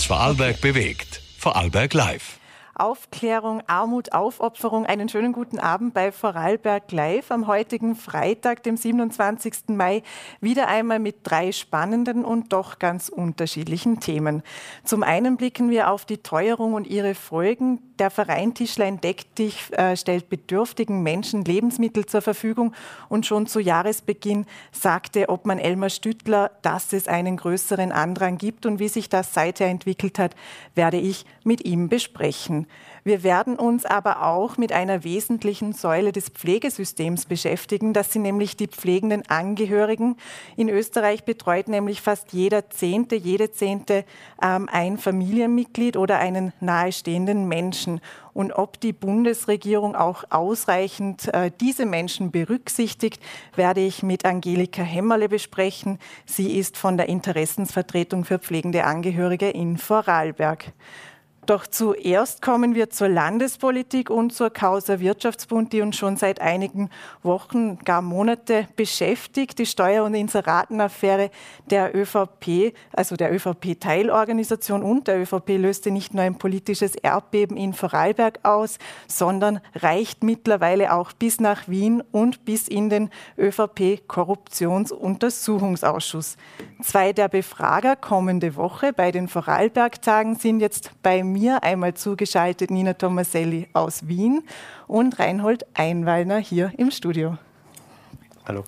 Was Vorarlberg bewegt. Vorarlberg Live. Aufklärung, Armut, Aufopferung. Einen schönen guten Abend bei Vorarlberg Live am heutigen Freitag, dem 27. Mai, wieder einmal mit drei spannenden und doch ganz unterschiedlichen Themen. Zum einen blicken wir auf die Teuerung und ihre Folgen. Der Verein Tischlein Deck dich äh, stellt bedürftigen Menschen Lebensmittel zur Verfügung und schon zu Jahresbeginn sagte Obmann Elmar Stüttler, dass es einen größeren Andrang gibt und wie sich das seither entwickelt hat, werde ich mit ihm besprechen. Wir werden uns aber auch mit einer wesentlichen Säule des Pflegesystems beschäftigen. Das sind nämlich die pflegenden Angehörigen. In Österreich betreut nämlich fast jeder Zehnte, jede Zehnte ähm, ein Familienmitglied oder einen nahestehenden Menschen. Und ob die Bundesregierung auch ausreichend äh, diese Menschen berücksichtigt, werde ich mit Angelika Hämmerle besprechen. Sie ist von der Interessensvertretung für pflegende Angehörige in Vorarlberg. Doch zuerst kommen wir zur Landespolitik und zur Causa Wirtschaftsbund, die uns schon seit einigen Wochen, gar Monate beschäftigt. Die Steuer- und Inseratenaffäre der ÖVP, also der ÖVP-Teilorganisation und der ÖVP löste nicht nur ein politisches Erdbeben in Vorarlberg aus, sondern reicht mittlerweile auch bis nach Wien und bis in den ÖVP-Korruptionsuntersuchungsausschuss. Zwei der Befrager kommende Woche bei den Vorarlberg-Tagen sind jetzt bei mir einmal zugeschaltet Nina Tomaselli aus Wien und Reinhold Einwallner hier im Studio. Hallo.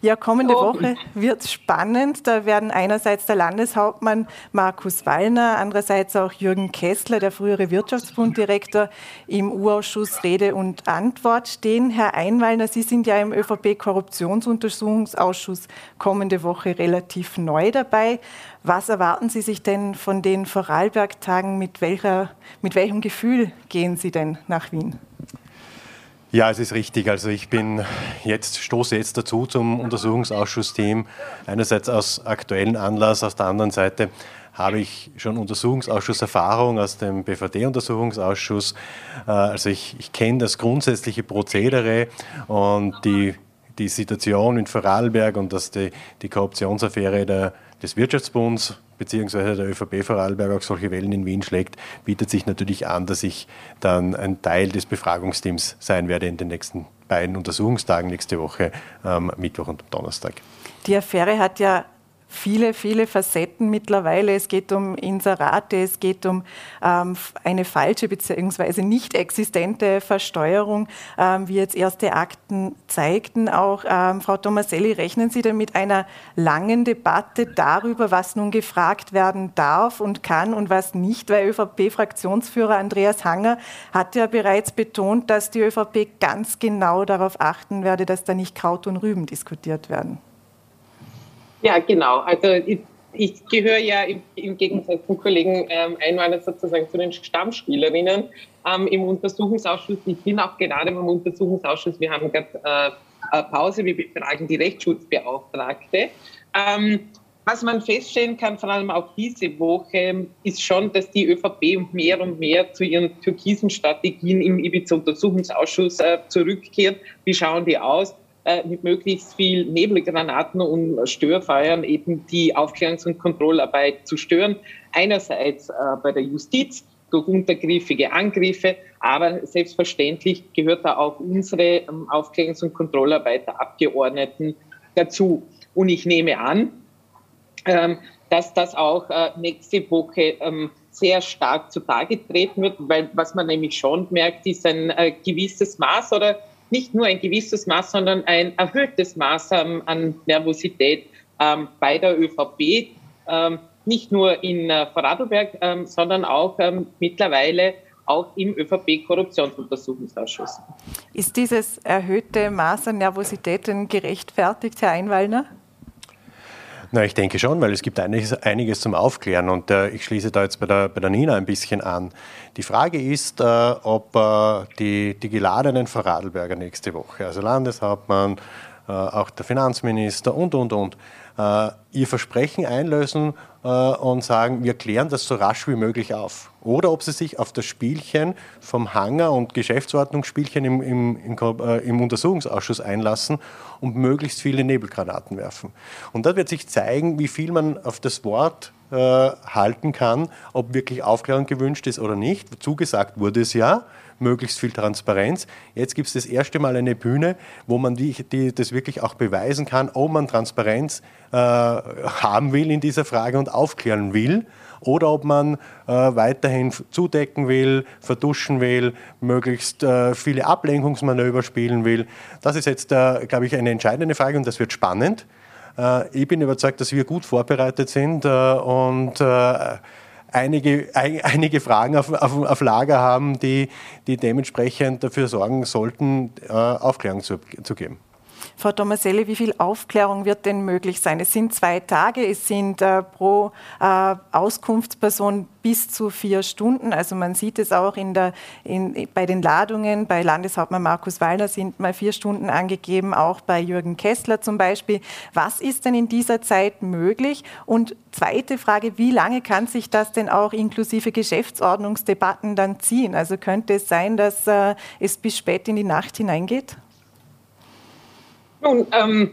Ja, kommende Woche wird spannend. Da werden einerseits der Landeshauptmann Markus Wallner, andererseits auch Jürgen Kessler, der frühere Wirtschaftsbunddirektor, im U-Ausschuss Rede und Antwort stehen. Herr Einwallner, Sie sind ja im ÖVP-Korruptionsuntersuchungsausschuss kommende Woche relativ neu dabei. Was erwarten Sie sich denn von den Vorarlberg-Tagen? Mit, mit welchem Gefühl gehen Sie denn nach Wien? Ja, es ist richtig. Also ich bin jetzt, stoße jetzt dazu zum Untersuchungsausschuss-Team. Einerseits aus aktuellen Anlass, auf der anderen Seite habe ich schon Untersuchungsausschusserfahrung aus dem BVD-Untersuchungsausschuss. Äh, also ich, ich kenne das grundsätzliche Prozedere und die, die Situation in Vorarlberg und dass die, die Korruptionsaffäre der, des Wirtschaftsbunds beziehungsweise der ÖVP Vorarlberg auch solche Wellen in Wien schlägt, bietet sich natürlich an, dass ich dann ein Teil des Befragungsteams sein werde in den nächsten beiden Untersuchungstagen nächste Woche, ähm, Mittwoch und Donnerstag. Die Affäre hat ja viele, viele Facetten mittlerweile. Es geht um Inserate, es geht um ähm, eine falsche bzw. nicht existente Versteuerung, ähm, wie jetzt erste Akten zeigten. Auch ähm, Frau Tomaselli, rechnen Sie denn mit einer langen Debatte darüber, was nun gefragt werden darf und kann und was nicht? Weil ÖVP-Fraktionsführer Andreas Hanger hat ja bereits betont, dass die ÖVP ganz genau darauf achten werde, dass da nicht Kraut und Rüben diskutiert werden. Ja, genau. Also ich, ich gehöre ja im, im, Gegensatz zum Kollegen ähm, Einwanderer sozusagen zu den Stammspielerinnen ähm, im Untersuchungsausschuss. Ich bin auch gerade beim Untersuchungsausschuss. Wir haben gerade äh, Pause. Wir befragen die Rechtsschutzbeauftragte. Ähm, was man feststellen kann, vor allem auch diese Woche, ist schon, dass die ÖVP mehr und mehr zu ihren türkisen Strategien im Ibiza-Untersuchungsausschuss äh, zurückkehrt. Wie schauen die aus? Äh, mit möglichst viel Nebelgranaten und Störfeuern eben die Aufklärungs- und Kontrollarbeit zu stören. Einerseits äh, bei der Justiz durch untergriffige Angriffe, aber selbstverständlich gehört da auch unsere ähm, Aufklärungs- und Kontrollarbeit der Abgeordneten dazu. Und ich nehme an, ähm, dass das auch äh, nächste Woche ähm, sehr stark zutage treten wird, weil was man nämlich schon merkt, ist ein gewisses Maß oder nicht nur ein gewisses Maß, sondern ein erhöhtes Maß ähm, an Nervosität ähm, bei der ÖVP, ähm, nicht nur in äh, Vorarlberg, ähm, sondern auch ähm, mittlerweile auch im ÖVP-Korruptionsuntersuchungsausschuss. Ist dieses erhöhte Maß an Nervosität denn gerechtfertigt, Herr Einwallner? Na, ich denke schon, weil es gibt einiges, einiges zum Aufklären und äh, ich schließe da jetzt bei der, bei der Nina ein bisschen an. Die Frage ist, äh, ob äh, die, die geladenen Vorarlberger nächste Woche, also Landeshauptmann, auch der Finanzminister und, und, und, ihr Versprechen einlösen und sagen, wir klären das so rasch wie möglich auf. Oder ob sie sich auf das Spielchen vom Hanger und Geschäftsordnungsspielchen im, im, im, im Untersuchungsausschuss einlassen und möglichst viele Nebelgranaten werfen. Und da wird sich zeigen, wie viel man auf das Wort äh, halten kann, ob wirklich Aufklärung gewünscht ist oder nicht. Zugesagt wurde es ja, möglichst viel Transparenz. Jetzt gibt es das erste Mal eine Bühne, wo man die, die, das wirklich auch beweisen kann, ob man Transparenz äh, haben will in dieser Frage und aufklären will oder ob man äh, weiterhin zudecken will, verduschen will, möglichst äh, viele Ablenkungsmanöver spielen will. Das ist jetzt, äh, glaube ich, eine entscheidende Frage und das wird spannend. Äh, ich bin überzeugt, dass wir gut vorbereitet sind äh, und äh, einige, einige Fragen auf, auf, auf Lager haben, die, die dementsprechend dafür sorgen sollten, Aufklärung zu, zu geben. Frau Tomaselli, wie viel Aufklärung wird denn möglich sein? Es sind zwei Tage, es sind äh, pro äh, Auskunftsperson bis zu vier Stunden. Also man sieht es auch in der, in, bei den Ladungen. Bei Landeshauptmann Markus Wallner sind mal vier Stunden angegeben, auch bei Jürgen Kessler zum Beispiel. Was ist denn in dieser Zeit möglich? Und zweite Frage, wie lange kann sich das denn auch inklusive Geschäftsordnungsdebatten dann ziehen? Also könnte es sein, dass äh, es bis spät in die Nacht hineingeht? Nun, ähm,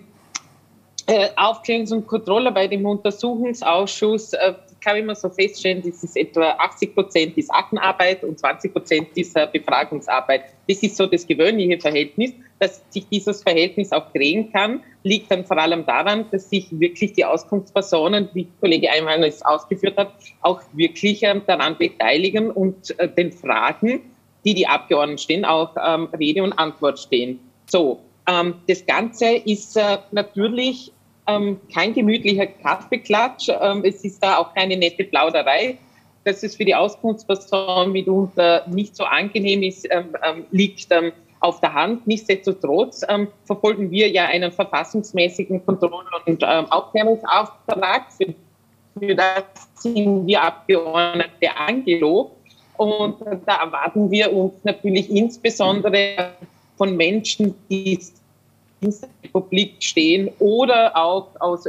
äh, Aufklärungs- und Kontrollarbeit im Untersuchungsausschuss äh, kann ich mal so feststellen, das ist etwa 80 Prozent ist Aktenarbeit und 20 Prozent dieser Befragungsarbeit. Das ist so das gewöhnliche Verhältnis. Dass sich dieses Verhältnis auch drehen kann, liegt dann vor allem daran, dass sich wirklich die Auskunftspersonen, wie Kollege Einwalder es ausgeführt hat, auch wirklich ähm, daran beteiligen und äh, den Fragen, die die Abgeordneten stehen, auch ähm, Rede und Antwort stehen. So, ähm, das Ganze ist äh, natürlich ähm, kein gemütlicher Kaffeeklatsch. Ähm, es ist da auch keine nette Plauderei. Dass es für die Auskunftsperson mitunter nicht so angenehm ist, liegt auf der Hand. Nichtsdestotrotz verfolgen wir ja einen verfassungsmäßigen Kontroll- und Aufklärungsauftrag. Für, für das sind wir Abgeordnete angelobt. Und da erwarten wir uns natürlich insbesondere von Menschen, die in der Republik stehen oder auch aus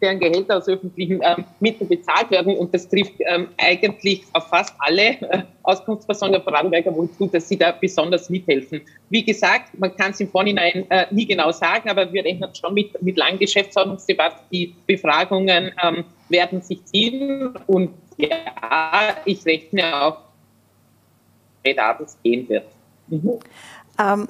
deren Gehälter aus öffentlichen ähm, Mitteln bezahlt werden. Und das trifft ähm, eigentlich auf fast alle äh, Auskunftspersonen der Vorarlberger wohl zu, dass sie da besonders mithelfen. Wie gesagt, man kann es im Vorhinein äh, nie genau sagen, aber wir rechnen schon mit, mit langen Geschäftsordnungsdebatten. Die Befragungen ähm, werden sich ziehen. Und ja, ich rechne auch, dass es gehen wird. Mhm. Ähm,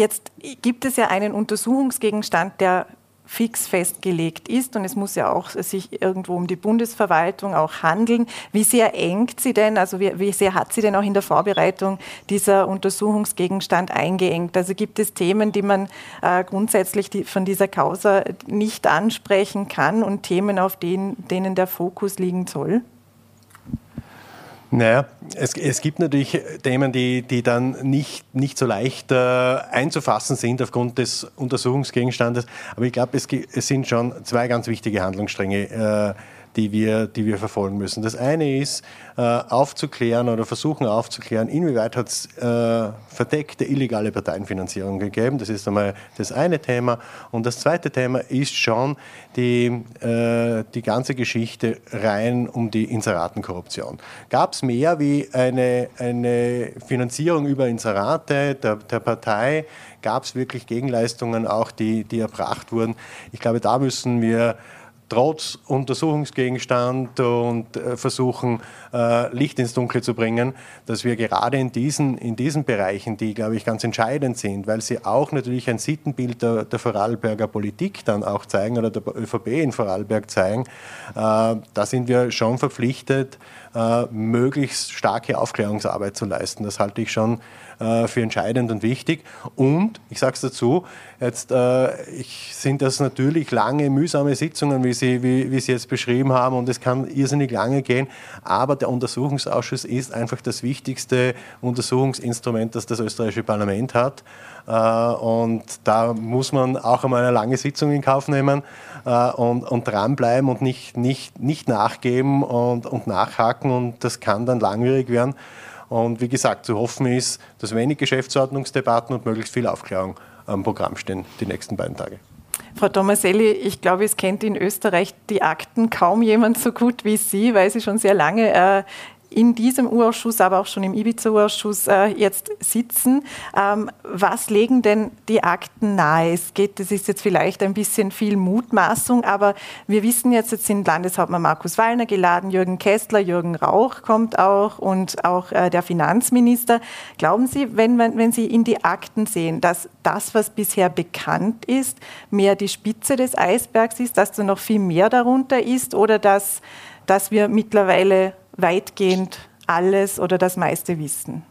Jetzt gibt es ja einen Untersuchungsgegenstand, der fix festgelegt ist und es muss ja auch sich irgendwo um die Bundesverwaltung auch handeln. Wie sehr engt sie denn, also wie, wie, sehr hat sie denn auch in der Vorbereitung dieser Untersuchungsgegenstand eingeengt? Also gibt es Themen, die man äh, grundsätzlich die, von dieser Causa nicht ansprechen kann und Themen, auf denen, denen der Fokus liegen soll? Naja, es, es gibt natürlich Themen, die, die dann nicht, nicht so leicht äh, einzufassen sind aufgrund des Untersuchungsgegenstandes. Aber ich glaube, es, es sind schon zwei ganz wichtige Handlungsstränge. Äh, die wir, die wir verfolgen müssen. Das eine ist, äh, aufzuklären oder versuchen aufzuklären, inwieweit hat es äh, verdeckte illegale Parteienfinanzierung gegeben. Das ist einmal das eine Thema. Und das zweite Thema ist schon die, äh, die ganze Geschichte rein um die Inseratenkorruption. Gab es mehr wie eine, eine Finanzierung über Inserate der, der Partei? Gab es wirklich Gegenleistungen auch, die, die erbracht wurden? Ich glaube, da müssen wir trotz Untersuchungsgegenstand und äh, versuchen, äh, Licht ins Dunkle zu bringen, dass wir gerade in diesen, in diesen Bereichen, die, glaube ich, ganz entscheidend sind, weil sie auch natürlich ein Sittenbild der, der Vorarlberger Politik dann auch zeigen oder der ÖVP in Vorarlberg zeigen, äh, da sind wir schon verpflichtet, möglichst starke Aufklärungsarbeit zu leisten. Das halte ich schon für entscheidend und wichtig. Und ich sage es dazu, jetzt sind das natürlich lange, mühsame Sitzungen, wie Sie, wie, wie Sie jetzt beschrieben haben, und es kann irrsinnig lange gehen. Aber der Untersuchungsausschuss ist einfach das wichtigste Untersuchungsinstrument, das das österreichische Parlament hat. Äh, und da muss man auch einmal eine lange Sitzung in Kauf nehmen äh, und, und dranbleiben und nicht, nicht, nicht nachgeben und, und nachhaken. Und das kann dann langwierig werden. Und wie gesagt, zu hoffen ist, dass wenig Geschäftsordnungsdebatten und möglichst viel Aufklärung am Programm stehen die nächsten beiden Tage. Frau Tomaselli, ich glaube, es kennt in Österreich die Akten kaum jemand so gut wie Sie, weil Sie schon sehr lange äh, in diesem Urausschuss, aber auch schon im Ibiza-Urausschuss äh, jetzt sitzen. Ähm, was legen denn die Akten nahe? Es geht, das ist jetzt vielleicht ein bisschen viel Mutmaßung, aber wir wissen jetzt, jetzt sind Landeshauptmann Markus Wallner geladen, Jürgen Kessler, Jürgen Rauch kommt auch und auch äh, der Finanzminister. Glauben Sie, wenn, man, wenn Sie in die Akten sehen, dass das, was bisher bekannt ist, mehr die Spitze des Eisbergs ist, dass da noch viel mehr darunter ist oder dass, dass wir mittlerweile weitgehend alles oder das meiste wissen?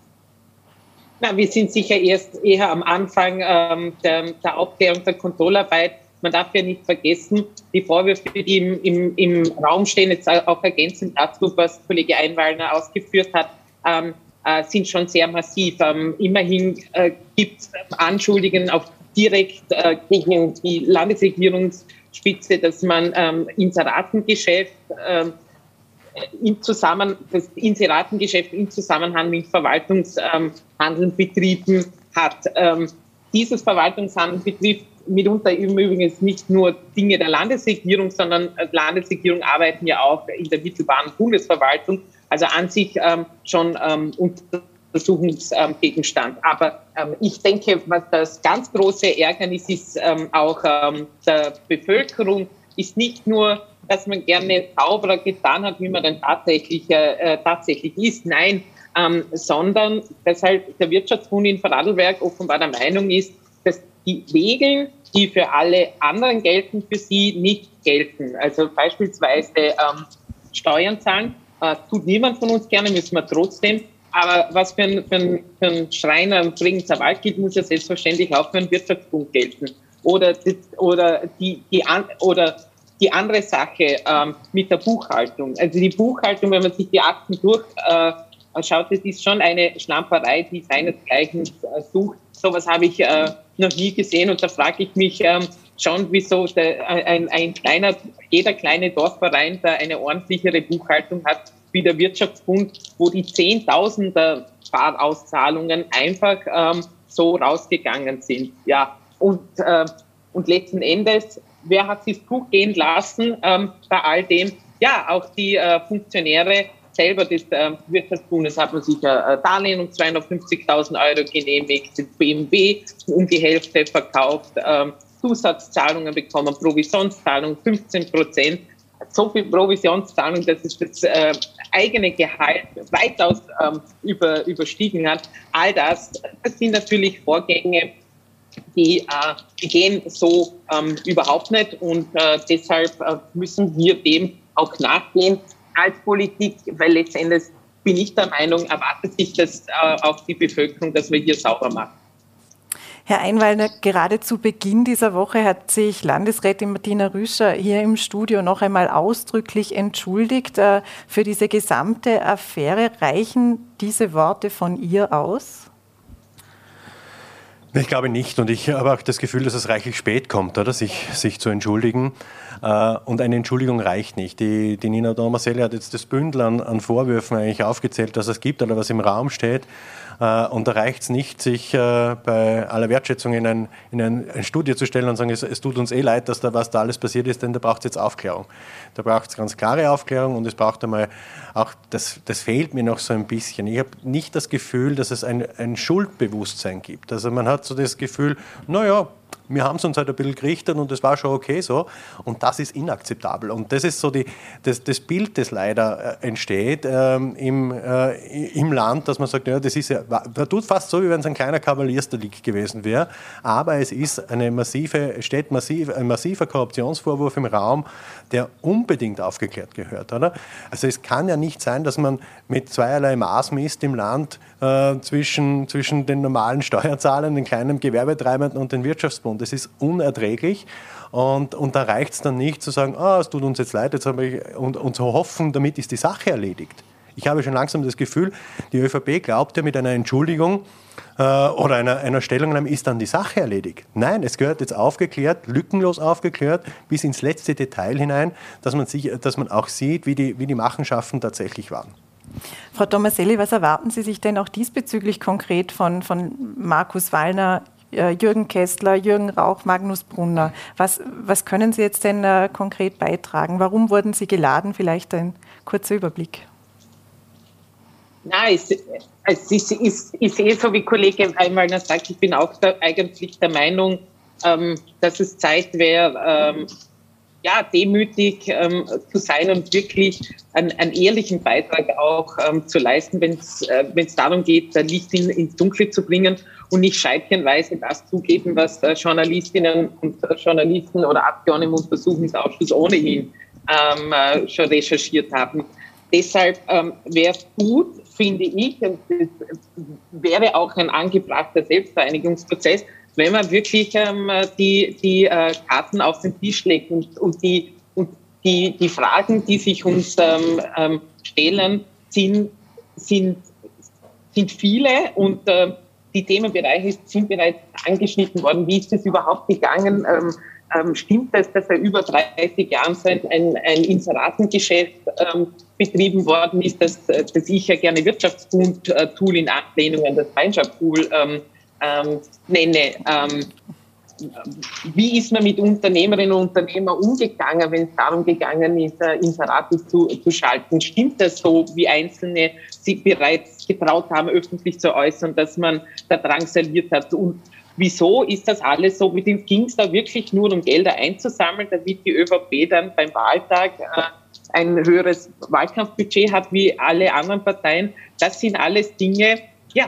Na, wir sind sicher erst eher am Anfang ähm, der, der Aufklärung der Kontrollarbeit. Man darf ja nicht vergessen, die Vorwürfe, die im, im, im Raum stehen, jetzt auch ergänzend dazu, was Kollege Einwallner ausgeführt hat, ähm, äh, sind schon sehr massiv. Ähm, immerhin äh, gibt es Anschuldigungen auch direkt äh, gegen die Landesregierungsspitze, dass man ähm, Inseratengeschäft ähm, im Zusammenhang, das Inseratengeschäft im Zusammenhang mit Verwaltungshandeln betrieben hat. Ähm, dieses Verwaltungshandeln betrifft mitunter übrigens nicht nur Dinge der Landesregierung, sondern Landesregierung arbeiten ja auch in der mittelbaren Bundesverwaltung, also an sich ähm, schon ähm, Untersuchungsgegenstand. Aber ähm, ich denke, was das ganz große Ärgernis ist, ähm, auch ähm, der Bevölkerung, ist nicht nur dass man gerne sauberer getan hat, wie man dann tatsächlich, äh, tatsächlich ist. Nein, ähm, sondern dass halt der Wirtschaftsbund in Vorarlberg offenbar der Meinung ist, dass die Regeln, die für alle anderen gelten, für sie nicht gelten. Also beispielsweise ähm, Steuern zahlen, äh, tut niemand von uns gerne, müssen wir trotzdem. Aber was für ein, für für ein Schreiner im Bregenzer Wald gilt, muss ja selbstverständlich auch für einen Wirtschaftsbund gelten. Oder, oder, die, die, oder die andere Sache ähm, mit der Buchhaltung. Also die Buchhaltung, wenn man sich die Akten durchschaut, äh, das ist schon eine Schlamperei, die seinesgleichen äh, sucht. Sowas habe ich äh, noch nie gesehen und da frage ich mich ähm, schon, wieso der, ein, ein kleiner, jeder kleine Dorfverein da eine ordentlichere Buchhaltung hat wie der Wirtschaftsbund, wo die Zehntausender Fahrauszahlungen einfach ähm, so rausgegangen sind. Ja, und, äh, und letzten Endes wer hat sich gut gehen lassen ähm, bei all dem? Ja, auch die äh, Funktionäre selber des äh, Wirtschaftsbundes hat man sich äh, Darlehen um 250.000 Euro genehmigt, den BMW um die Hälfte verkauft, ähm, Zusatzzahlungen bekommen, Provisionszahlung 15 Prozent. So viel Provisionszahlung, dass es das äh, eigene Gehalt weitaus ähm, über, überstiegen hat. All das, das sind natürlich Vorgänge, die, äh, gehen so ähm, überhaupt nicht und äh, deshalb äh, müssen wir dem auch nachgehen als Politik, weil letztendlich bin ich der Meinung, erwartet sich das äh, auch die Bevölkerung, dass wir hier sauber machen. Herr Einwalder, gerade zu Beginn dieser Woche hat sich Landesrätin Martina Rüscher hier im Studio noch einmal ausdrücklich entschuldigt äh, für diese gesamte Affäre. Reichen diese Worte von ihr aus? Ich glaube nicht und ich habe auch das Gefühl, dass es reichlich spät kommt, oder, sich, sich zu entschuldigen. Äh, und eine Entschuldigung reicht nicht. Die, die Nina Domaselli hat jetzt das Bündel an, an Vorwürfen eigentlich aufgezählt, dass es gibt oder was im Raum steht. Äh, und da reicht es nicht, sich äh, bei aller Wertschätzung in ein, in ein, ein Studie zu stellen und sagen, es, es, tut uns eh leid, dass da was da alles passiert ist, denn da braucht es jetzt Aufklärung. Da braucht es ganz klare Aufklärung und es braucht einmal auch, das, das fehlt mir noch so ein bisschen. Ich habe nicht das Gefühl, dass es ein, ein Schuldbewusstsein gibt. Also man hat so das Gefühl, naja, wir haben es uns halt ein bisschen gerichtet und das war schon okay so. Und das ist inakzeptabel. Und das ist so die, das, das Bild, das leider äh, entsteht ähm, im, äh, im Land, dass man sagt, ja, das ist ja, da tut fast so, wie wenn es ein kleiner Kavaliersdelikt gewesen wäre. Aber es ist eine massive, steht massiv, ein massiver Korruptionsvorwurf im Raum, der unbedingt aufgeklärt gehört. Oder? Also es kann ja nicht sein, dass man mit zweierlei Maß misst im Land äh, zwischen, zwischen den normalen Steuerzahlern, den kleinen Gewerbetreibenden und den Wirtschaftsbund. Das ist unerträglich. Und, und da reicht es dann nicht zu sagen, ah, es tut uns jetzt leid, jetzt habe ich, und, und zu hoffen, damit ist die Sache erledigt. Ich habe schon langsam das Gefühl, die ÖVP glaubt ja mit einer Entschuldigung äh, oder einer, einer Stellungnahme ist dann die Sache erledigt. Nein, es gehört jetzt aufgeklärt, lückenlos aufgeklärt, bis ins letzte Detail hinein, dass man, sich, dass man auch sieht, wie die, wie die Machenschaften tatsächlich waren. Frau Tomaselli, was erwarten Sie sich denn auch diesbezüglich konkret von, von Markus Wallner äh, Jürgen Kessler, Jürgen Rauch, Magnus Brunner. Was, was können Sie jetzt denn äh, konkret beitragen? Warum wurden Sie geladen? Vielleicht ein kurzer Überblick. Nein, es, ist, ist, ist eh so, wie Kollege Heimwallner sagt, ich bin auch da, eigentlich der Meinung, ähm, dass es Zeit wäre, ähm, ja, demütig ähm, zu sein und wirklich einen, einen ehrlichen Beitrag auch ähm, zu leisten, wenn es äh, darum geht, Licht in, ins Dunkle zu bringen und nicht scheibchenweise das zugeben, was äh, Journalistinnen und äh, Journalisten oder Abgeordnete im Untersuchungsausschuss ohnehin ähm, äh, schon recherchiert haben. Deshalb ähm, wäre es gut, finde ich, und das wäre auch ein angebrachter Selbstvereinigungsprozess, wenn man wirklich ähm, die, die äh, Karten auf den Tisch legt und, und, die, und die, die Fragen, die sich uns ähm, ähm, stellen, sind, sind, sind viele und äh, die Themenbereiche sind bereits angeschnitten worden. Wie ist das überhaupt gegangen? Ähm, ähm, stimmt es, dass er über 30 Jahren so ein, ein Inseratengeschäft ähm, betrieben worden ist, dass, dass ich ja gerne Wirtschaftsbund-Tool in Ablehnung an das Feindschaft-Tool ähm, ähm, nenne. Ähm, wie ist man mit Unternehmerinnen und Unternehmern umgegangen, wenn es darum gegangen ist, äh, Inserate zu, zu schalten? Stimmt das so, wie Einzelne sich bereits getraut haben, öffentlich zu äußern, dass man da drangsaliert hat? Und Wieso ist das alles so? Ging es da wirklich nur um Gelder einzusammeln, damit die ÖVP dann beim Wahltag äh, ein höheres Wahlkampfbudget hat wie alle anderen Parteien? Das sind alles Dinge, ja,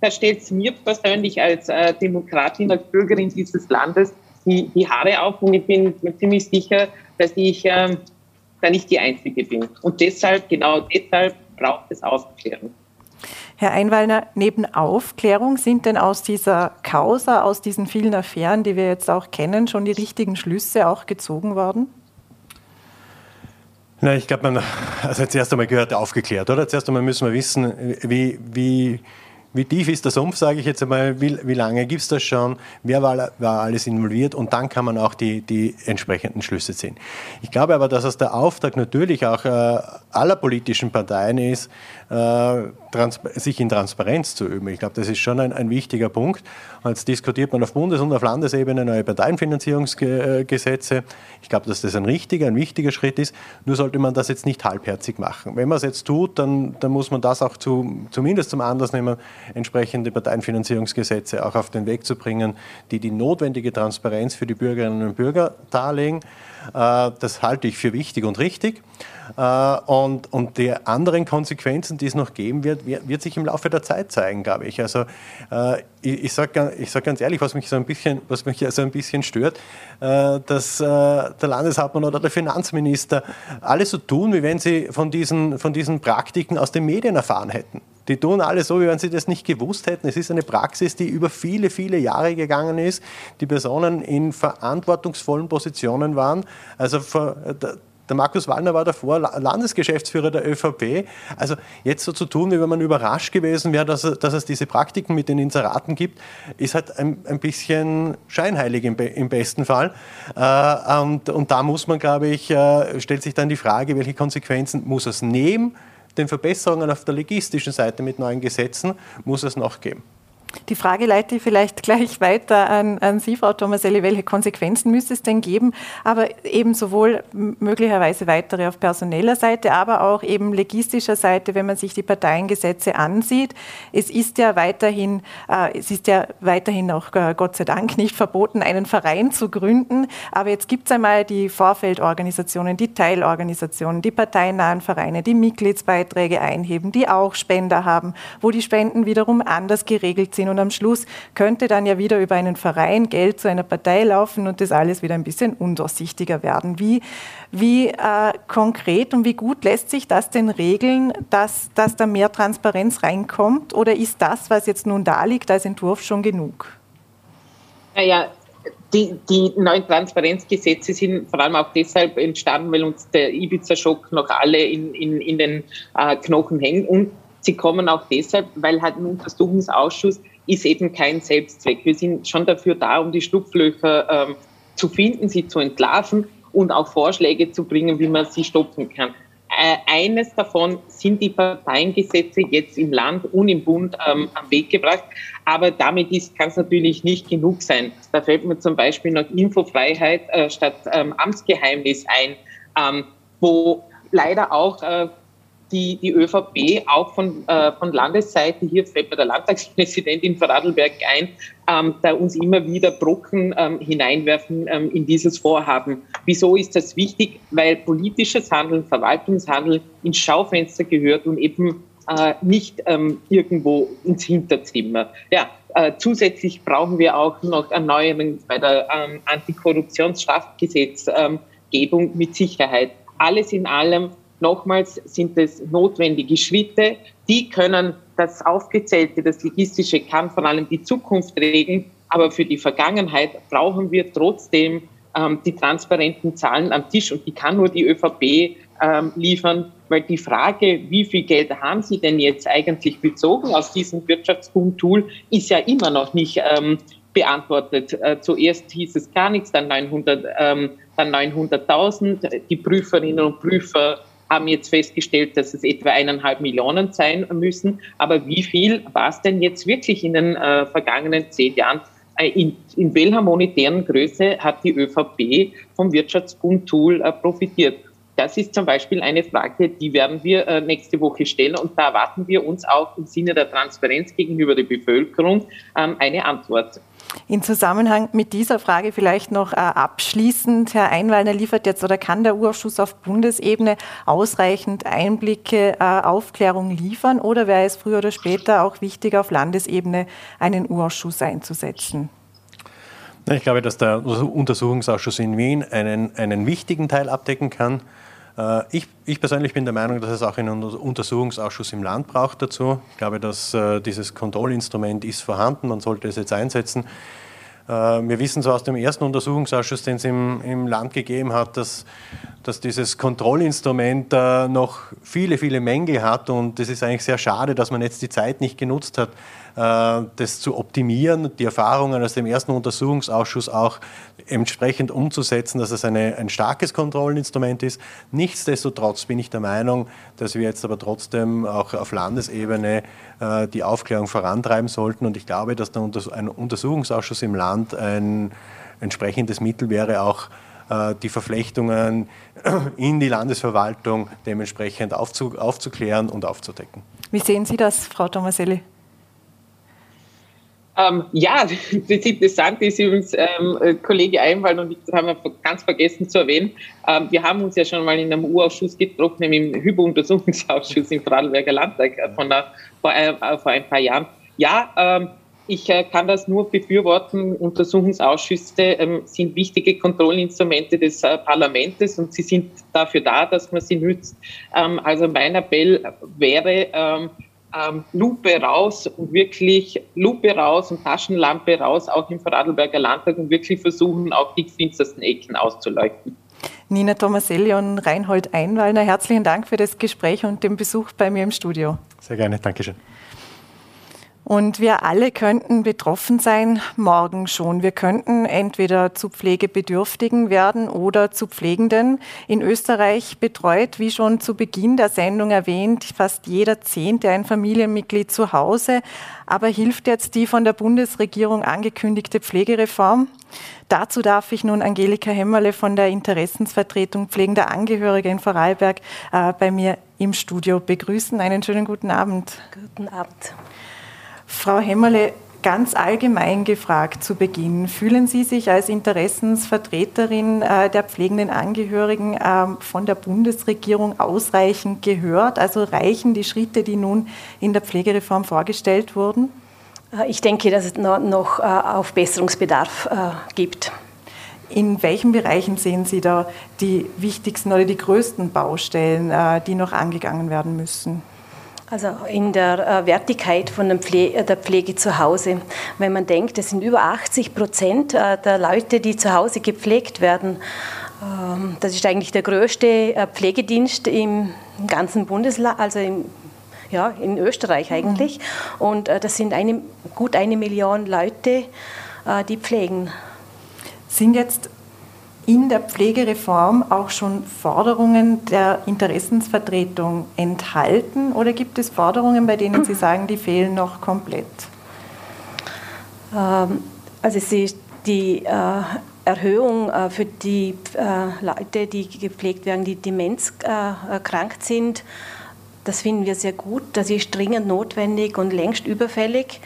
da stellt es mir persönlich als äh, Demokratin, als Bürgerin dieses Landes die, die Haare auf und ich bin mir ziemlich sicher, dass ich äh, da nicht die Einzige bin. Und deshalb, genau deshalb braucht es Aufklärung. Herr Einwallner, neben Aufklärung sind denn aus dieser Causa, aus diesen vielen Affären, die wir jetzt auch kennen, schon die richtigen Schlüsse auch gezogen worden? Na, ich glaube, man, also zuerst einmal gehört aufgeklärt, oder? Zuerst einmal müssen wir wissen, wie, wie wie tief ist der Sumpf, sage ich jetzt einmal, wie, wie lange gibt es das schon, wer war, war, alles involviert und dann kann man auch die, die entsprechenden Schlüsse ziehen. Ich glaube aber, dass es der Auftrag natürlich auch äh, aller politischen Parteien ist, sich in Transparenz zu üben. Ich glaube, das ist schon ein, ein wichtiger Punkt. Jetzt diskutiert man auf Bundes- und auf Landesebene neue Parteienfinanzierungsgesetze. Ich glaube, dass das ein richtiger, ein wichtiger Schritt ist. Nur sollte man das jetzt nicht halbherzig machen. Wenn man es jetzt tut, dann, dann muss man das auch zu, zumindest zum Anlass nehmen, entsprechende Parteienfinanzierungsgesetze auch auf den Weg zu bringen, die die notwendige Transparenz für die Bürgerinnen und Bürger darlegen. Äh, das halte ich für wichtig und richtig. Äh, und, und die anderen Konsequenzen, die es noch geben wird, wird sich im Laufe der Zeit zeigen, glaube ich. Also äh, ich, ich sage ich sag ganz ehrlich, was mich so ein bisschen, was mich so ein bisschen stört, dass der Landeshauptmann oder der Finanzminister alles so tun, wie wenn sie von diesen, von diesen Praktiken aus den Medien erfahren hätten. Die tun alle so, wie wenn sie das nicht gewusst hätten. Es ist eine Praxis, die über viele, viele Jahre gegangen ist. Die Personen in verantwortungsvollen Positionen waren. Also der Markus Wallner war davor Landesgeschäftsführer der ÖVP. Also jetzt so zu tun, wie wenn man überrascht gewesen wäre, dass, dass es diese Praktiken mit den Inseraten gibt, ist halt ein, ein bisschen scheinheilig im, im besten Fall. Äh, und, und, da muss man, glaube ich, äh, stellt sich dann die Frage, welche Konsequenzen muss es nehmen? den Verbesserungen auf der logistischen Seite mit neuen Gesetzen muss es noch geben. Die Frage leite ich vielleicht gleich weiter an, an Sie, Frau Tomaselli. Welche Konsequenzen müsste es denn geben? Aber eben sowohl möglicherweise weitere auf personeller Seite, aber auch eben logistischer Seite, wenn man sich die Parteiengesetze ansieht. Es ist ja weiterhin, äh, es ist ja weiterhin auch äh, Gott sei Dank nicht verboten, einen Verein zu gründen. Aber jetzt gibt es einmal die Vorfeldorganisationen, die Teilorganisationen, die parteiennahen Vereine, die Mitgliedsbeiträge einheben, die auch Spender haben, wo die Spenden wiederum anders geregelt sind sind. Und am Schluss könnte dann ja wieder über einen Verein Geld zu einer Partei laufen und das alles wieder ein bisschen undurchsichtiger werden. Wie, wie äh, konkret und wie gut lässt sich das denn regeln, dass, dass da mehr Transparenz reinkommt? Oder ist das, was jetzt nun da liegt, als Entwurf schon genug? Naja, die, die, neuen Transparenzgesetze sind vor allem auch deshalb entstanden, weil uns der Ibiza-Schock noch alle in, in, in den äh, Knochen hängt. Und sie kommen auch deshalb, weil halt ein Untersuchungsausschuss ist eben kein Selbstzweck. Wir sind schon dafür da, um die Schlupflöcher ähm, zu finden, sie zu entlarven und auch Vorschläge zu bringen, wie man sie stoppen kann. Äh, eines davon sind die Parteiengesetze jetzt im Land und im Bund ähm, am Weg gebracht. Aber damit kann es natürlich nicht genug sein. Da fällt mir zum Beispiel noch Infofreiheit äh, statt ähm, Amtsgeheimnis ein, ähm, wo leider auch äh, die, die ÖVP auch von, äh, von Landesseite, hier fällt mir der Landtagspräsidentin Vorarlberg ein, ähm, da uns immer wieder Brocken ähm, hineinwerfen ähm, in dieses Vorhaben. Wieso ist das wichtig? Weil politisches Handeln, Verwaltungshandeln ins Schaufenster gehört und eben äh, nicht ähm, irgendwo ins Hinterzimmer. Ja, äh, zusätzlich brauchen wir auch noch Erneuerungen bei der ähm, Antikorruptionsstrafgesetzgebung mit Sicherheit. Alles in allem Nochmals sind es notwendige Schritte. Die können das Aufgezählte, das Logistische kann vor allem die Zukunft regeln. Aber für die Vergangenheit brauchen wir trotzdem ähm, die transparenten Zahlen am Tisch. Und die kann nur die ÖVP ähm, liefern, weil die Frage, wie viel Geld haben Sie denn jetzt eigentlich bezogen aus diesem Wirtschaftsboom-Tool, ist ja immer noch nicht ähm, beantwortet. Äh, zuerst hieß es gar nichts, dann 900, ähm, dann 900.000. Die Prüferinnen und Prüfer haben jetzt festgestellt, dass es etwa eineinhalb Millionen sein müssen. Aber wie viel war es denn jetzt wirklich in den äh, vergangenen zehn Jahren? Äh, in, in, welcher monetären Größe hat die ÖVP vom Wirtschaftsbund-Tool äh, profitiert? Das ist zum Beispiel eine Frage, die werden wir äh, nächste Woche stellen und da erwarten wir uns auch im Sinne der Transparenz gegenüber der Bevölkerung ähm, eine Antwort. In Zusammenhang mit dieser Frage vielleicht noch äh, abschließend, Herr Einwalner liefert jetzt oder kann der Urschuss auf Bundesebene ausreichend Einblicke, äh, Aufklärung liefern oder wäre es früher oder später auch wichtig, auf Landesebene einen Urschuss einzusetzen? Ich glaube, dass der Untersuchungsausschuss in Wien einen, einen wichtigen Teil abdecken kann. Äh, ich, ich, persönlich bin der Meinung, dass es auch einen Untersuchungsausschuss im Land braucht dazu. Ich glaube, dass äh, dieses Kontrollinstrument ist vorhanden, man sollte es jetzt einsetzen. Äh, wir wissen so aus dem ersten Untersuchungsausschuss, den es im, im Land gegeben hat, dass, dass dieses Kontrollinstrument noch viele, viele Mängel hat und es ist eigentlich sehr schade, dass man jetzt die Zeit nicht genutzt hat, das zu optimieren, die Erfahrungen aus dem ersten Untersuchungsausschuss auch entsprechend umzusetzen, dass es eine, ein starkes Kontrollinstrument ist. Nichtsdestotrotz bin ich der Meinung, dass wir jetzt aber trotzdem auch auf Landesebene äh, die Aufklärung vorantreiben sollten. Und ich glaube, dass ein Untersuchungsausschuss im Land ein entsprechendes Mittel wäre, auch äh, die Verflechtungen in die Landesverwaltung dementsprechend aufzuklären und aufzudecken. Wie sehen Sie das, Frau Tomaselli? Ähm, ja, das Interessante ist übrigens, ähm, äh, Kollege Einwald und ich, haben wir ganz vergessen zu erwähnen, ähm, wir haben uns ja schon mal in einem U-Ausschuss getroffen, im Hypo-Untersuchungsausschuss im Vorarlberger Landtag äh, von der, vor, äh, vor, ein paar Jahren. Ja, ähm, ich äh, kann das nur befürworten. Untersuchungsausschüsse ähm, sind wichtige Kontrollinstrumente des Parlaments und sie sind dafür da, dass man sie nützt. Ähm, also mein Appell wäre, ähm, Lupe raus und wirklich Lupe raus und Taschenlampe raus, auch im Vorarlberger Landtag und wirklich versuchen, auch die finstersten Ecken auszuleuchten. Nina Tomaselli und Reinhold Einwallner, herzlichen Dank für das Gespräch und den Besuch bei mir im Studio. Sehr gerne, Dankeschön. Und wir alle könnten betroffen sein, morgen schon. Wir könnten entweder zu Pflegebedürftigen werden oder zu Pflegenden. In Österreich betreut, wie schon zu Beginn der Sendung erwähnt, fast jeder Zehnte ein Familienmitglied zu Hause. Aber hilft jetzt die von der Bundesregierung angekündigte Pflegereform? Dazu darf ich nun Angelika Hemmerle von der Interessensvertretung Pflegender Angehörige in Vorarlberg äh, bei mir im Studio begrüßen. Einen schönen guten Abend. Guten Abend. Frau Hemmerle, ganz allgemein gefragt zu Beginn, fühlen Sie sich als Interessensvertreterin äh, der pflegenden Angehörigen äh, von der Bundesregierung ausreichend gehört? Also reichen die Schritte, die nun in der Pflegereform vorgestellt wurden? Äh, ich denke, dass es noch Aufbesserungsbedarf gibt. In welchen Bereichen sehen Sie da die wichtigsten oder die größten Baustellen, die noch angegangen werden müssen? Also in der äh, Wertigkeit von der Pflege, der Pflege zu Hause. Wenn man denkt, es sind über 80 Prozent äh, der Leute, die zu Hause gepflegt werden. Ähm, das ist eigentlich der größte äh, Pflegedienst im ganzen Bundesland, also im, ja, in Österreich eigentlich. Mhm. Und das sind eine, gut eine Million Leute, die pflegen. Sind jetzt in der Pflegereform auch schon Forderungen der Interessensvertretung enthalten oder gibt es Forderungen, bei denen Sie sagen, die fehlen noch komplett? Ähm, also sie, die äh, Erhöhung äh, für die äh, Leute, die gepflegt werden, die demenzkrank sind, das finden wir sehr gut. Das ist dringend notwendig und längst überfällig.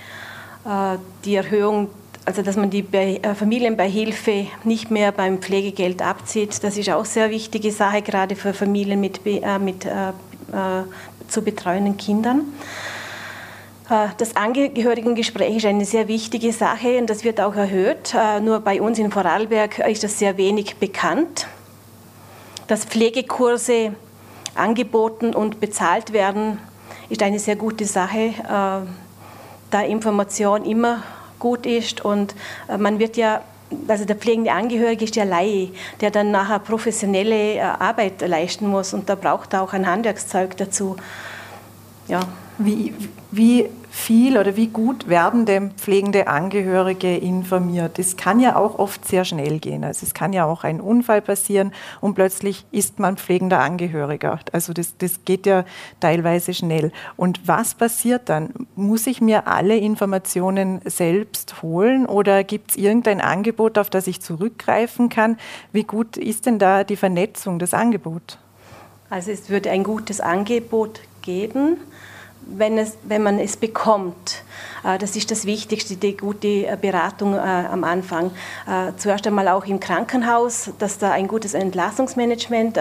Die Erhöhung also dass man die äh, Familienbeihilfe nicht mehr beim Pflegegeld abzieht, das ist auch sehr wichtige Sache, gerade für Familien mit, äh, mit äh, zu betreuenden Kindern. Das Angehörigengespräch ist eine sehr wichtige Sache und das wird auch erhöht. Nur bei uns in Vorarlberg ist das sehr wenig bekannt. Dass Pflegekurse angeboten und bezahlt werden, ist eine sehr gute Sache, da Information immer gut ist. Und äh, man wird ja, also der pflegende Angehörige ist ja Laie, der dann nachher professionelle äh, Arbeit leisten muss und da braucht er auch ein Handwerkszeug dazu. Ja. Wie, wie viel oder wie gut werden denn pflegende Angehörige informiert? Es kann ja auch oft sehr schnell gehen. Also es kann ja auch ein Unfall passieren und plötzlich ist man pflegender Angehöriger. Also das, das geht ja teilweise schnell. Und was passiert dann? Muss ich mir alle Informationen selbst holen oder gibt es irgendein Angebot, auf das ich zurückgreifen kann? Wie gut ist denn da die Vernetzung, das Angebot? Also es würde ein gutes Angebot geben wenn, es, wenn man es bekommt. Äh, das ist das Wichtigste, die gute äh, Beratung äh, am Anfang. Zuerst einmal auch im Krankenhaus, dass da ein gutes Entlassungsmanagement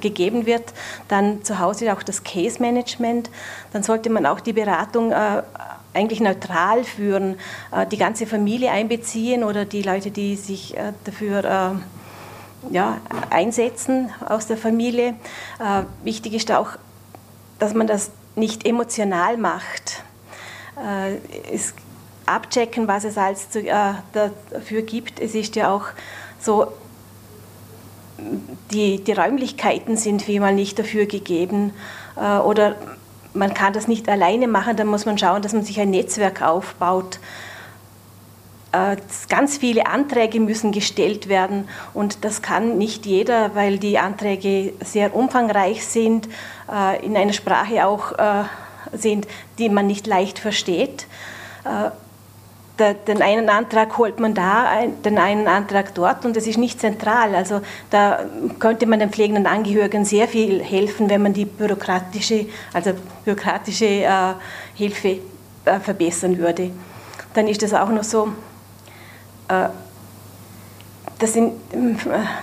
gegeben wird. Dann zu Hause auch das Case Management. Dann sollte man auch die Beratung eigentlich neutral führen, die ganze Familie einbeziehen oder die Leute, die sich dafür ja, einsetzen aus der Familie. Wichtig ist auch dass man das nicht emotional macht. Äh, es abchecken, was es alles zu, äh, dafür gibt. Es ist ja auch so, die, die Räumlichkeiten sind vielmal nicht dafür gegeben äh, oder man kann das nicht alleine machen, dann muss man schauen, dass man sich ein Netzwerk aufbaut. Äh, ganz viele Anträge müssen gestellt werden und das kann nicht jeder, weil die Anträge sehr umfangreich sind, äh, in einer Sprache auch äh, sind, die man nicht leicht versteht. Den einen Antrag holt man da, den einen Antrag dort und das ist nicht zentral. Also da könnte man den pflegenden Angehörigen sehr viel helfen, wenn man die bürokratische, also bürokratische Hilfe verbessern würde. Dann ist es auch noch so, das sind,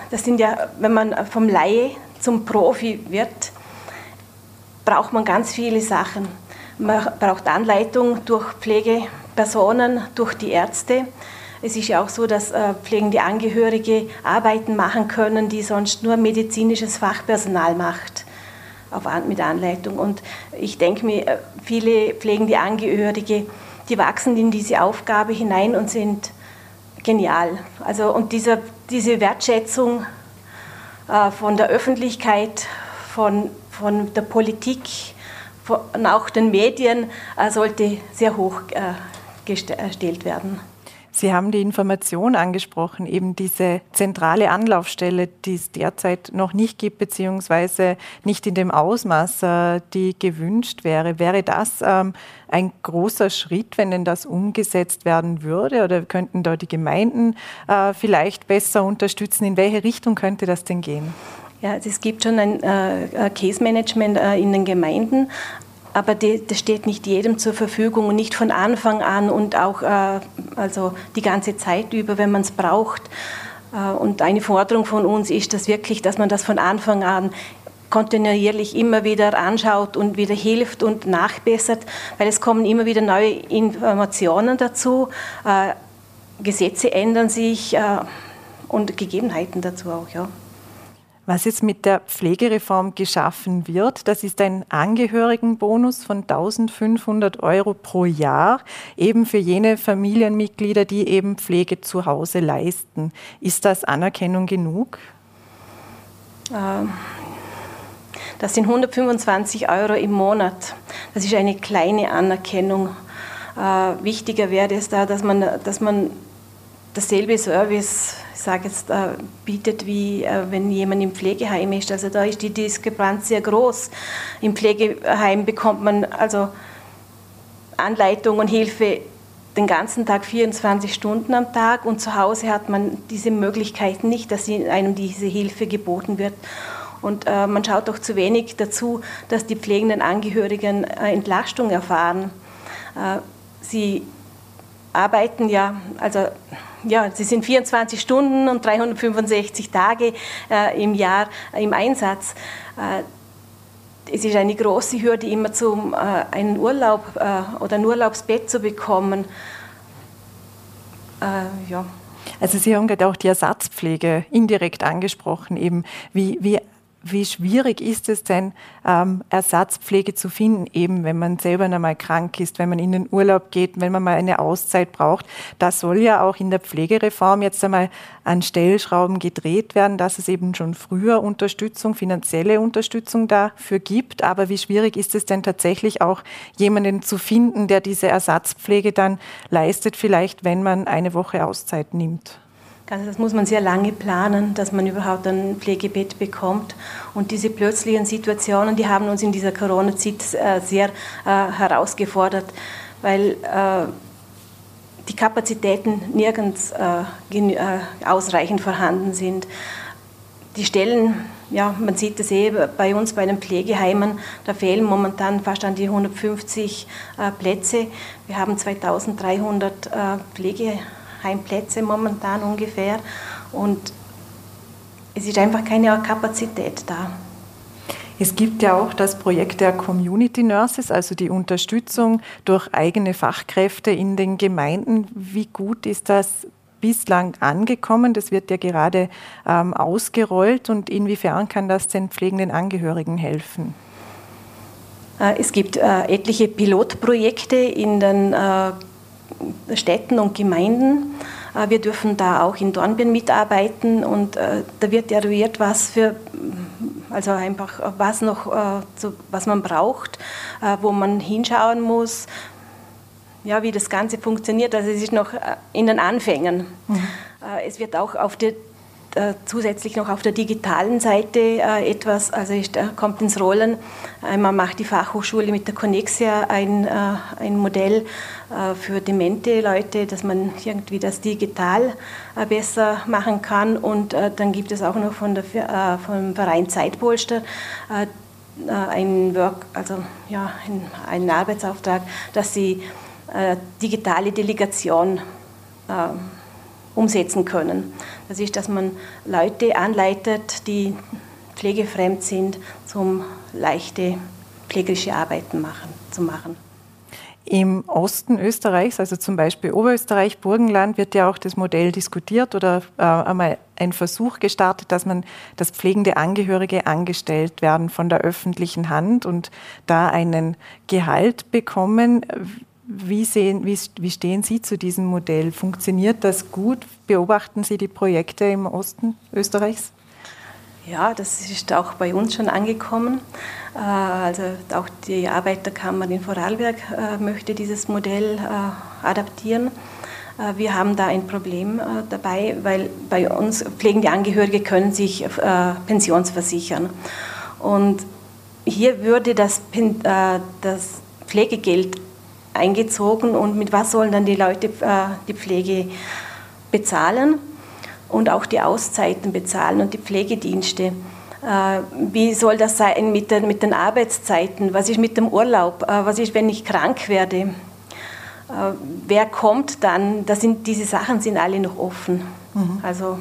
das sind ja, wenn man vom Laie zum Profi wird, braucht man ganz viele Sachen. Man braucht Anleitung durch Pflegepersonen, durch die Ärzte. Es ist ja auch so, dass äh, pflegende Angehörige Arbeiten machen können, die sonst nur medizinisches Fachpersonal macht, auf, mit Anleitung. Und ich denke mir, äh, viele pflegende Angehörige, die wachsen in diese Aufgabe hinein und sind genial. Also, und diese, diese Wertschätzung äh, von der Öffentlichkeit, von, von der Politik, von auch den Medien äh, sollte sehr hoch äh, gestellt werden. Sie haben die Information angesprochen, eben diese zentrale Anlaufstelle, die es derzeit noch nicht gibt, beziehungsweise nicht in dem Ausmaß, äh, die gewünscht wäre. Wäre das ähm, ein großer Schritt, wenn denn das umgesetzt werden würde? Oder könnten da die Gemeinden äh, vielleicht besser unterstützen? In welche Richtung könnte das denn gehen? Ja, es gibt schon ein äh, Case-Management äh, in den Gemeinden, aber die, das steht nicht jedem zur Verfügung und nicht von Anfang an und auch äh, also die ganze Zeit über, wenn man es braucht. Äh, und eine Forderung von uns ist das wirklich, dass man das von Anfang an kontinuierlich immer wieder anschaut und wieder hilft und nachbessert, weil es kommen immer wieder neue Informationen dazu, äh, Gesetze ändern sich äh, und Gegebenheiten dazu auch. Ja. Was jetzt mit der Pflegereform geschaffen wird, das ist ein Angehörigenbonus von 1500 Euro pro Jahr, eben für jene Familienmitglieder, die eben Pflege zu Hause leisten. Ist das Anerkennung genug? Ähm, das sind 125 Euro im Monat. Das ist eine kleine Anerkennung. Äh, wichtiger wäre es da, dass man, dass man dasselbe Service ich sage jetzt, äh, bietet, wie äh, wenn jemand im Pflegeheim ist. Also da ist die Diskrepanz sehr groß. Im Pflegeheim bekommt man also Anleitung und Hilfe den ganzen Tag, 24 Stunden am Tag und zu Hause hat man diese Möglichkeiten nicht, dass einem diese Hilfe geboten wird. Und äh, man schaut doch zu wenig dazu, dass die pflegenden Angehörigen äh, Entlastung erfahren. Äh, sie arbeiten ja, also ja, sie sind 24 Stunden und 365 Tage äh, im Jahr im Einsatz. Äh, es ist eine große Hürde, immer zum, äh, einen Urlaub äh, oder ein Urlaubsbett zu bekommen. Äh, ja. Also Sie haben gerade auch die Ersatzpflege indirekt angesprochen, eben wie, wie wie schwierig ist es denn, ähm, Ersatzpflege zu finden, eben wenn man selber einmal krank ist, wenn man in den Urlaub geht, wenn man mal eine Auszeit braucht. Da soll ja auch in der Pflegereform jetzt einmal an Stellschrauben gedreht werden, dass es eben schon früher Unterstützung, finanzielle Unterstützung dafür gibt. Aber wie schwierig ist es denn tatsächlich auch, jemanden zu finden, der diese Ersatzpflege dann leistet, vielleicht wenn man eine Woche Auszeit nimmt? Also das muss man sehr lange planen, dass man überhaupt ein Pflegebett bekommt. Und diese plötzlichen Situationen, die haben uns in dieser Corona-Zeit äh, sehr äh, herausgefordert, weil äh, die Kapazitäten nirgends ausreichend vorhanden sind. Die Stellen, ja, man sieht das eh bei uns bei den Pflegeheimen, da fehlen momentan fast an die 150 Plätze. Wir haben 2300 Pflegeheime Heimplätze momentan ungefähr. Und es ist einfach keine Kapazität da. Es gibt ja auch das Projekt der Community Nurses, also die Unterstützung durch eigene Fachkräfte in den Gemeinden. Wie gut ist das bislang angekommen? Das wird ja gerade ähm, ausgerollt und inwiefern kann das den pflegenden Angehörigen helfen? Äh, es gibt äh, etliche Pilotprojekte in den äh, Städten und Gemeinden. Äh, wir dürfen da auch in Dornbirn mitarbeiten und äh, da wird eruiert, was für, also einfach was noch, äh, was man braucht, wo man hinschauen muss, ja, wie das Ganze funktioniert. Also es ist noch in den Anfängen. Mhm. Es wird auch auf der äh, zusätzlich noch auf der digitalen Seite äh, etwas, also äh, kommt ins Rollen. Einmal macht die Fachhochschule mit der Connexia ein, äh, ein Modell äh, für demente Leute, dass man irgendwie das digital äh, besser machen kann. Und dann gibt es auch noch von der, vom Verein Zeitpolster ein Work, also ja, ein, einen Arbeitsauftrag, dass sie digitale Delegation umsetzen können. Das ist, dass man Leute anleitet, die pflegefremd sind, zum leichte pflegerische Arbeiten machen, zu machen. Im Osten Österreichs, also zum Beispiel Oberösterreich, Burgenland, wird ja auch das Modell diskutiert oder äh, einmal ein Versuch gestartet, dass man, dass pflegende Angehörige angestellt werden von der öffentlichen Hand und da einen Gehalt bekommen. Wie, sehen, wie, wie stehen Sie zu diesem Modell? Funktioniert das gut? Beobachten Sie die Projekte im Osten Österreichs? Ja, das ist auch bei uns schon angekommen. Äh, also auch die Arbeiterkammer in Vorarlberg äh, möchte dieses Modell äh, adaptieren. Wir haben da ein Problem dabei, weil bei uns pflegende Angehörige können sich pensionsversichern. Und hier würde das, das Pflegegeld eingezogen und mit was sollen dann die Leute äh, die Pflege bezahlen und auch die Auszeiten bezahlen und die Pflegedienste. Äh, wie soll das sein mit den, mit den Arbeitszeiten? Was ist mit dem Urlaub? Äh, was ist, wenn ich krank werde? Wer kommt dann? Das sind, diese Sachen sind alle noch offen. Mhm. Also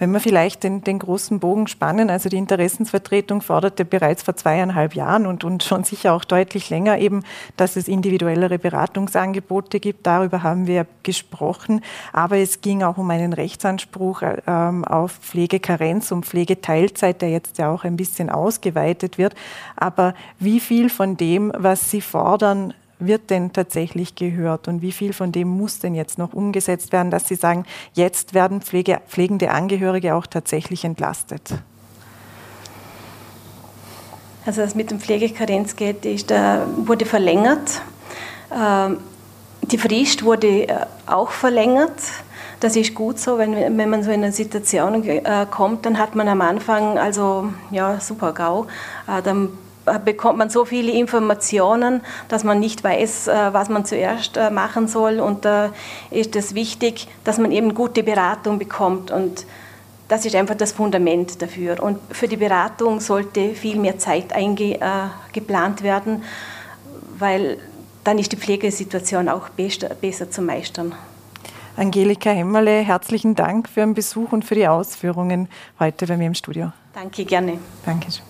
wenn wir vielleicht den, den großen Bogen spannen, also die Interessensvertretung forderte bereits vor zweieinhalb Jahren und, und schon sicher auch deutlich länger eben, dass es individuellere Beratungsangebote gibt. Darüber haben wir gesprochen. Aber es ging auch um einen Rechtsanspruch ähm, auf Pflegekarenz, um Pflegeteilzeit, der jetzt ja auch ein bisschen ausgeweitet wird. Aber wie viel von dem, was Sie fordern, wird denn tatsächlich gehört und wie viel von dem muss denn jetzt noch umgesetzt werden, dass Sie sagen, jetzt werden Pflege, pflegende Angehörige auch tatsächlich entlastet? Also das mit dem Pflegekarenzgeld ist, wurde verlängert. Ähm, die Frist wurde äh, auch verlängert. Das ist gut so, wenn, wenn man so in eine Situation äh, kommt, dann hat man am Anfang also ja super GAU. Äh, dann bekommt man so viele Informationen, dass man nicht weiß, äh, was man zuerst äh, machen soll. Und da ist es wichtig, dass man eben gute Beratung bekommt. Und das ist einfach das Fundament dafür. Und für die Beratung sollte viel mehr Zeit eingeplant werden, weil dann ist die Pflegesituation auch besser zu meistern. Angelika Hemmerle, herzlichen Dank für den Besuch und für die Ausführungen heute bei mir im Studio. Danke, gerne. Dankeschön.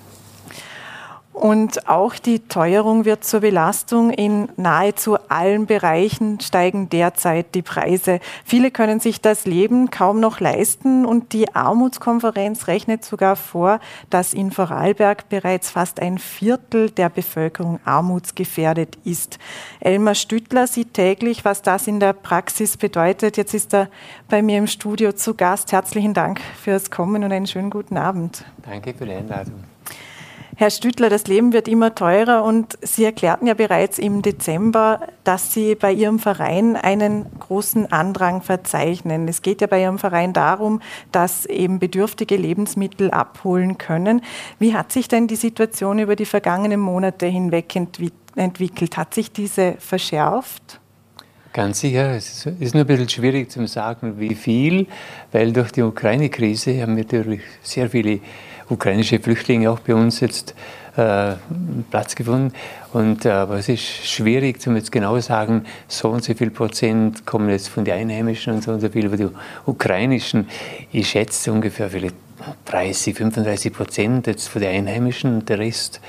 Und auch die Teuerung wird zur Belastung. In nahezu allen Bereichen steigen derzeit die Preise. Viele können sich das Leben kaum noch leisten und die Armutskonferenz rechnet sogar vor, dass in Vorarlberg bereits fast ein Viertel der Bevölkerung armutsgefährdet ist. Elmar Stüttler sieht täglich, was das in der Praxis bedeutet. Jetzt ist er bei mir im Studio zu Gast. Herzlichen Dank fürs Kommen und einen schönen guten Abend. Danke für die Einladung. Herr Stüttler, das Leben wird immer teurer und Sie erklärten ja bereits im Dezember, dass Sie bei Ihrem Verein einen großen Andrang verzeichnen. Es geht ja bei Ihrem Verein darum, dass eben Bedürftige Lebensmittel abholen können. Wie hat sich denn die Situation über die vergangenen Monate hinweg entwickelt? Hat sich diese verschärft? Ganz sicher. Es ist nur ein bisschen schwierig zu sagen, wie viel, weil durch die Ukraine-Krise haben wir natürlich sehr viele ukrainische Flüchtlinge auch bei uns jetzt äh, Platz gefunden. Und, äh, aber es ist schwierig, zu jetzt genau sagen, so und so viel Prozent kommen jetzt von den Einheimischen und so und so viel von den Ukrainischen. Ich schätze ungefähr vielleicht 30, 35 Prozent jetzt von den Einheimischen und der Rest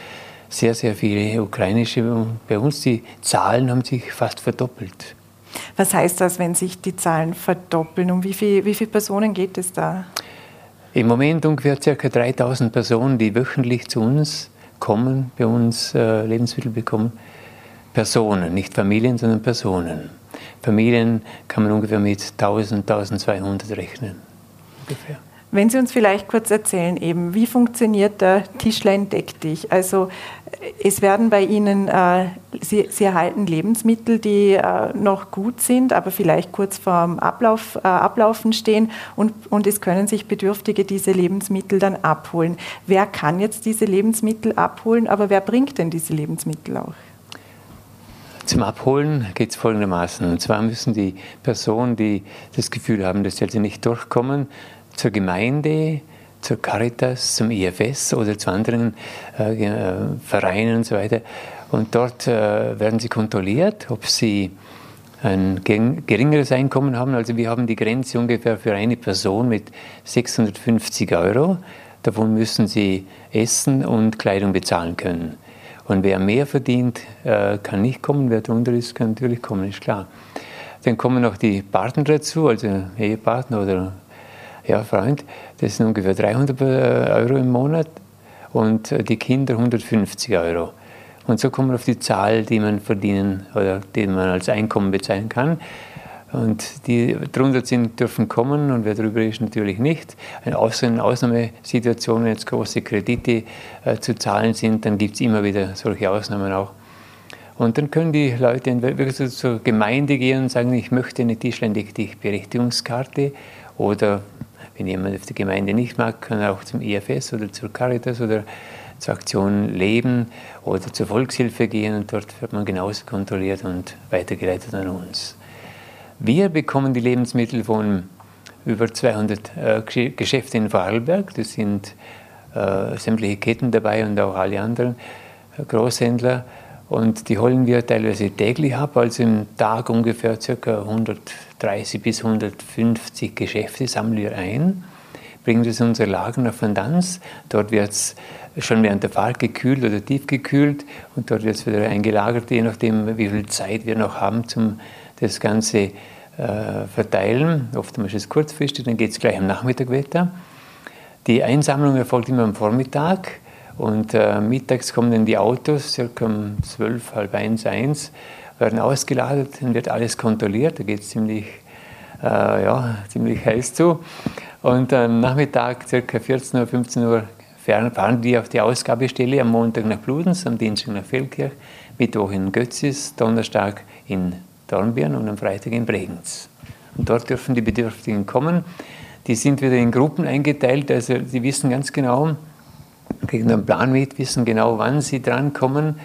sehr, sehr viele ukrainische. Bei uns die Zahlen haben sich fast verdoppelt. Was heißt das, wenn sich die Zahlen verdoppeln? Um wie, viel, wie viele Personen geht es da? Im Moment ungefähr ca. 3000 Personen, die wöchentlich zu uns kommen, bei uns äh, Lebensmittel bekommen. Personen, nicht Familien, sondern Personen. Familien kann man ungefähr mit 1000, 1200 rechnen. Ungefähr. Wenn Sie uns vielleicht kurz erzählen, eben, wie funktioniert der Tischlein deck dich? Also es werden bei Ihnen, äh, Sie, Sie, erhalten Lebensmittel, die äh, noch gut sind, aber vielleicht kurz vorm Ablauf, äh, Ablaufen stehen und, und es können sich Bedürftige diese Lebensmittel dann abholen. Wer kann jetzt diese Lebensmittel abholen, aber wer bringt denn diese Lebensmittel auch? Zum Abholen geht es folgendermaßen. Und zwar müssen die Personen, die das Gefühl haben, dass sie also nicht durchkommen, zur Gemeinde, zur Caritas, zum IFS oder zu anderen äh, äh, Vereinen und so weiter. Und dort äh, werden sie kontrolliert, ob sie ein geringeres Einkommen haben. Also wir haben die Grenze ungefähr für eine Person mit 650 Euro. Davon müssen sie Essen und Kleidung bezahlen können. Und wer mehr verdient, äh, kann nicht kommen. Wer drunter ist, kann natürlich kommen, ist klar. Dann kommen noch die Partner dazu, also Ehepartner oder ja, Freund, das sind ungefähr 300 äh, Euro im Monat und äh, die Kinder 150 Euro. Und so kommt man auf die Zahl, die man verdienen oder die man als Einkommen bezeichnen kann. Und die drunter sind, dürfen kommen und wer darüber ist, natürlich nicht. In Ausnahmesituationen, wenn jetzt große Kredite äh, zu zahlen sind, dann gibt es immer wieder solche Ausnahmen auch. Und dann können die Leute wirklich zur Gemeinde gehen und sagen, ich möchte eine Tischleindeck-Berechtigungskarte oder wenn jemand auf die Gemeinde nicht mag, kann er auch zum IFS oder zur Caritas oder zur Aktion Leben oder zur Volkshilfe gehen und dort wird man genauso kontrolliert und weitergeleitet an uns. Wir bekommen die Lebensmittel von über 200 äh, Geschäften in Vorarlberg. Das sind äh, sämtliche Ketten dabei und auch alle anderen äh, Großhändler. Und die holen wir teilweise täglich ab, also im Tag ungefähr ca. 100 30 bis 150 Geschäfte sammeln wir ein, bringen das in unsere Lager nach Vendanz. Dort wird es schon während der Fahrt gekühlt oder tiefgekühlt und dort wird es wieder eingelagert, je nachdem, wie viel Zeit wir noch haben, um das Ganze äh, verteilen. Oftmals ist es kurzfristig, dann geht es gleich am Nachmittag weiter. Die Einsammlung erfolgt immer am Vormittag und äh, mittags kommen dann die Autos, circa um 12, halb eins, eins werden ausgeladen, dann wird alles kontrolliert, da geht es ziemlich, äh, ja, ziemlich heiß zu. Und am Nachmittag, ca. 14 Uhr, 15 Uhr, fahren die auf die Ausgabestelle am Montag nach Bludenz, am Dienstag nach Feldkirch, Mittwoch in Götzis, Donnerstag in Dornbirn und am Freitag in Bregenz. Und dort dürfen die Bedürftigen kommen. Die sind wieder in Gruppen eingeteilt, also die wissen ganz genau, kriegen einen Plan mit, wissen genau, wann sie drankommen,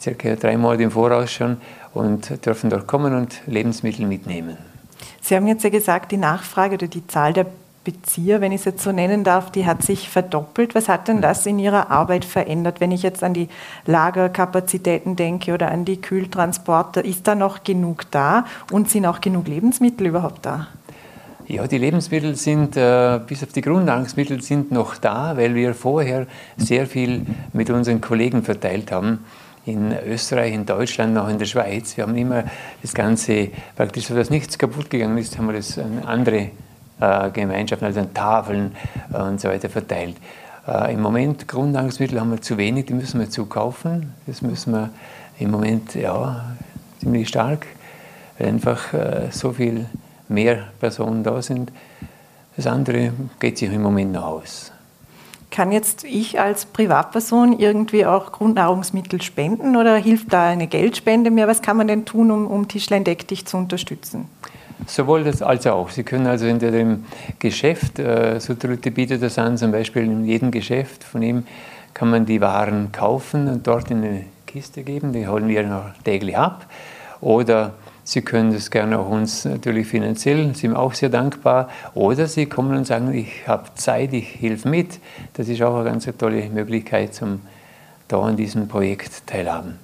circa drei Monate im Voraus schon, und dürfen dort kommen und Lebensmittel mitnehmen. Sie haben jetzt ja gesagt, die Nachfrage oder die Zahl der Bezieher, wenn ich es jetzt so nennen darf, die hat sich verdoppelt. Was hat denn das in Ihrer Arbeit verändert? Wenn ich jetzt an die Lagerkapazitäten denke oder an die Kühltransporte, ist da noch genug da und sind auch genug Lebensmittel überhaupt da? Ja, die Lebensmittel sind, äh, bis auf die Grundnahrungsmittel, sind noch da, weil wir vorher sehr viel mit unseren Kollegen verteilt haben. In Österreich, in Deutschland, auch in der Schweiz. Wir haben immer das Ganze, praktisch so, dass nichts kaputt gegangen ist, haben wir das an andere äh, Gemeinschaften, also an Tafeln äh, und so weiter verteilt. Äh, Im Moment Grundnahrungsmittel haben wir zu wenig, die müssen wir zukaufen. Das müssen wir im Moment ja, ziemlich stark, weil einfach äh, so viel mehr Personen da sind. Das andere geht sich im Moment noch aus. Kann jetzt ich als Privatperson irgendwie auch Grundnahrungsmittel spenden oder hilft da eine Geldspende mir? Was kann man denn tun, um, um Tischlein Deck dich zu unterstützen? Sowohl das als auch. Sie können also in dem Geschäft, äh, Sutrute bietet das an, zum Beispiel in jedem Geschäft von ihm kann man die Waren kaufen und dort in eine Kiste geben, die holen wir noch täglich ab. Oder Sie können das gerne auch uns natürlich finanziell, sind auch sehr dankbar. Oder Sie kommen und sagen, ich habe Zeit, ich helfe mit. Das ist auch eine ganz tolle Möglichkeit, zum da an diesem Projekt teilhaben.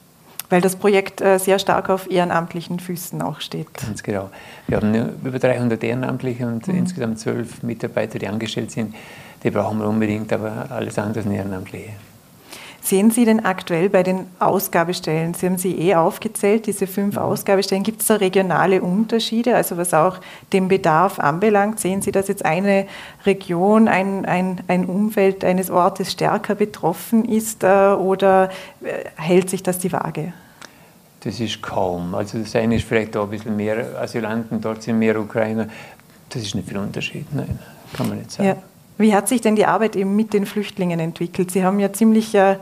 Weil das Projekt äh, sehr stark auf ehrenamtlichen Füßen auch steht. Ganz genau. Wir haben über 300 Ehrenamtliche und mhm. insgesamt zwölf Mitarbeiter, die angestellt sind. Die brauchen wir unbedingt, aber alles andere sind Ehrenamtliche. Sehen Sie denn aktuell bei den Ausgabestellen, Sie haben sie eh aufgezählt, diese fünf mhm. Ausgabestellen, gibt es da regionale Unterschiede, also was auch den Bedarf anbelangt? Sehen Sie, dass jetzt eine Region, ein, ein, ein Umfeld eines Ortes stärker betroffen ist äh, oder äh, hält sich das die Waage? Das ist kaum. Also das eine ist vielleicht da ein bisschen mehr Asylanten, dort sind mehr Ukrainer. Das ist nicht viel Unterschied, nein, kann man nicht sagen. Ja. Wie hat sich denn die Arbeit eben mit den Flüchtlingen entwickelt? Sie haben ja ziemlich äh,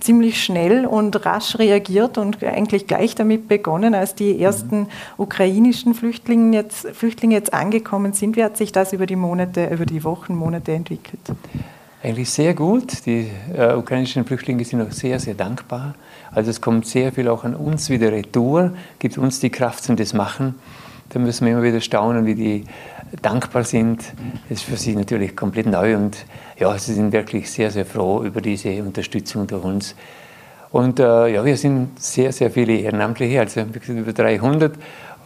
ziemlich schnell und rasch reagiert und eigentlich gleich damit begonnen, als die ersten mhm. ukrainischen Flüchtlinge jetzt, Flüchtlinge jetzt angekommen sind. Wie hat sich das über die Monate, über die Wochen, Monate entwickelt? Eigentlich sehr gut. Die äh, ukrainischen Flüchtlinge sind auch sehr, sehr dankbar. Also es kommt sehr viel auch an uns wieder retour, gibt uns die Kraft zum das machen. Da müssen wir immer wieder staunen, wie die dankbar sind. Das ist für sie natürlich komplett neu und ja, sie sind wirklich sehr, sehr froh über diese Unterstützung durch uns. Und äh, ja, wir sind sehr, sehr viele Ehrenamtliche, also über 300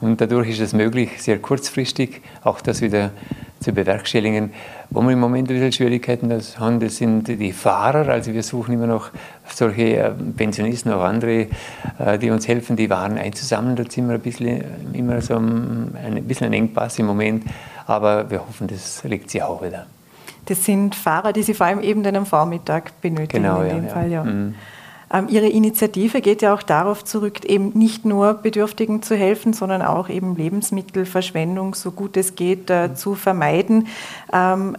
und dadurch ist es möglich, sehr kurzfristig auch das wieder zu bewerkstelligen. Wo wir im Moment ein bisschen Schwierigkeiten haben, das sind die Fahrer. Also wir suchen immer noch solche äh, Pensionisten, auch andere, äh, die uns helfen, die Waren einzusammeln. Da sind wir ein bisschen, immer so ein, ein bisschen ein Engpass im Moment. Aber wir hoffen, das legt sich auch wieder. Das sind Fahrer, die Sie vor allem eben dann am Vormittag benötigen genau, in ja, dem ja. Fall. Ja. Mhm. Ähm, Ihre Initiative geht ja auch darauf zurück, eben nicht nur Bedürftigen zu helfen, sondern auch eben Lebensmittelverschwendung, so gut es geht, äh, zu vermeiden. Ähm,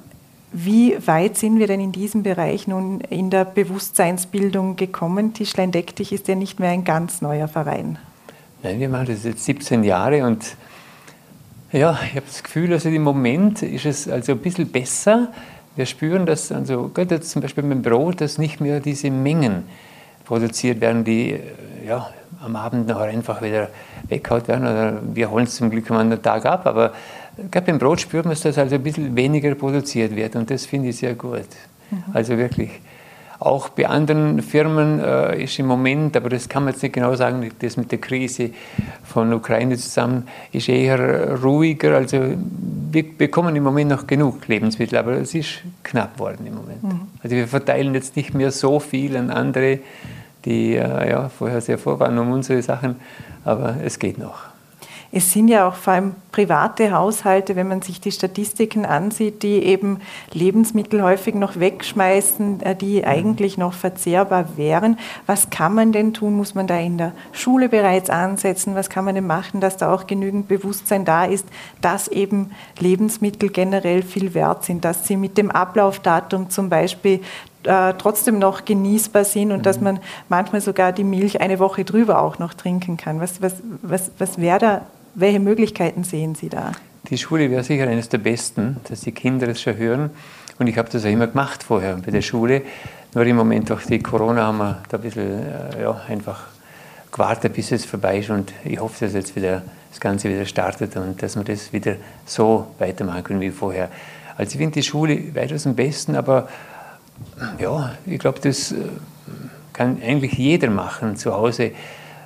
wie weit sind wir denn in diesem Bereich nun in der Bewusstseinsbildung gekommen? Tischlein Deck dich ist ja nicht mehr ein ganz neuer Verein. Nein, wir machen das jetzt 17 Jahre und ja, ich habe das Gefühl, also im Moment ist es also ein bisschen besser. Wir spüren, dass also gerade jetzt zum Beispiel mit dem Brot, dass nicht mehr diese Mengen produziert werden, die äh, ja, am Abend noch einfach wieder weggehauen werden. Oder wir holen es zum Glück am anderen Tag ab. Aber gerade beim Brot spürt man, dass also ein bisschen weniger produziert wird. Und das finde ich sehr gut. Mhm. Also wirklich. Auch bei anderen Firmen äh, ist im Moment, aber das kann man jetzt nicht genau sagen, das mit der Krise von Ukraine zusammen ist eher ruhiger. Also wir bekommen im Moment noch genug Lebensmittel, aber es ist knapp worden im Moment. Mhm. Also wir verteilen jetzt nicht mehr so viel an andere die äh, ja, vorher sehr froh waren um unsere Sachen, aber es geht noch. Es sind ja auch vor allem private Haushalte, wenn man sich die Statistiken ansieht, die eben Lebensmittel häufig noch wegschmeißen, äh, die mhm. eigentlich noch verzehrbar wären. Was kann man denn tun? Muss man da in der Schule bereits ansetzen? Was kann man denn machen, dass da auch genügend Bewusstsein da ist, dass eben Lebensmittel generell viel wert sind, dass sie mit dem Ablaufdatum zum Beispiel äh, trotzdem noch genießbar sind und mhm. dass man manchmal sogar die Milch eine Woche drüber auch noch trinken kann. Was, was, was, was wäre da, welche Möglichkeiten sehen Sie da? die Schule wäre sicher eines der besten, dass die Kinder das schon hören. Und ich habe das auch immer gemacht vorher bei der Schule. Nur im Moment durch die Corona haben wir da ein bisschen äh, ja, einfach gewartet, bis es vorbei ist. Und ich hoffe, dass jetzt wieder das Ganze wieder startet und dass wir das wieder so weitermachen können wie vorher. Also ich finde die Schule weitaus am besten, aber ja, ich glaube, das äh, kann eigentlich jeder machen zu Hause.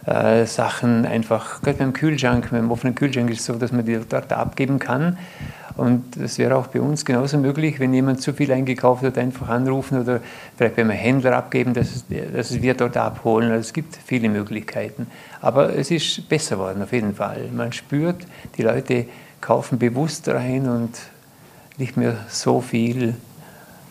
Äh, Sachen einfach, gerade beim Kühlschrank, beim offenen Kühlschrank ist es so, dass man die dort abgeben kann. Und das wäre auch bei uns genauso möglich, wenn jemand zu viel eingekauft hat, einfach anrufen oder vielleicht beim Händler abgeben, dass, dass wir dort abholen. Also es gibt viele Möglichkeiten. Aber es ist besser geworden, auf jeden Fall. Man spürt, die Leute kaufen bewusst rein und nicht mehr so viel.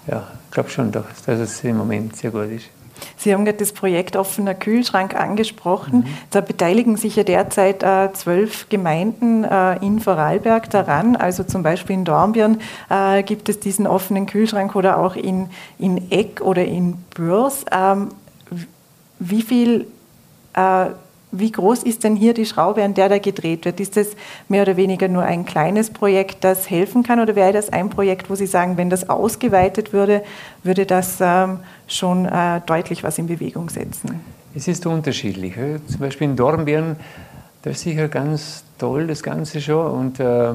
Ja, ich glaube schon, dass es im Moment sehr gut ist. Sie haben gerade das Projekt Offener Kühlschrank angesprochen. Mhm. Da beteiligen sich ja derzeit äh, zwölf Gemeinden äh, in Vorarlberg daran. Also zum Beispiel in Dornbirn äh, gibt es diesen offenen Kühlschrank oder auch in, in Eck oder in Bürs. Ähm, wie viel äh, wie groß ist denn hier die Schraube, an der da gedreht wird? Ist das mehr oder weniger nur ein kleines Projekt, das helfen kann? Oder wäre das ein Projekt, wo Sie sagen, wenn das ausgeweitet würde, würde das ähm, schon äh, deutlich was in Bewegung setzen? Es ist unterschiedlich. Zum Beispiel in Dornbirn, da ist sicher ganz toll das Ganze schon. Und äh,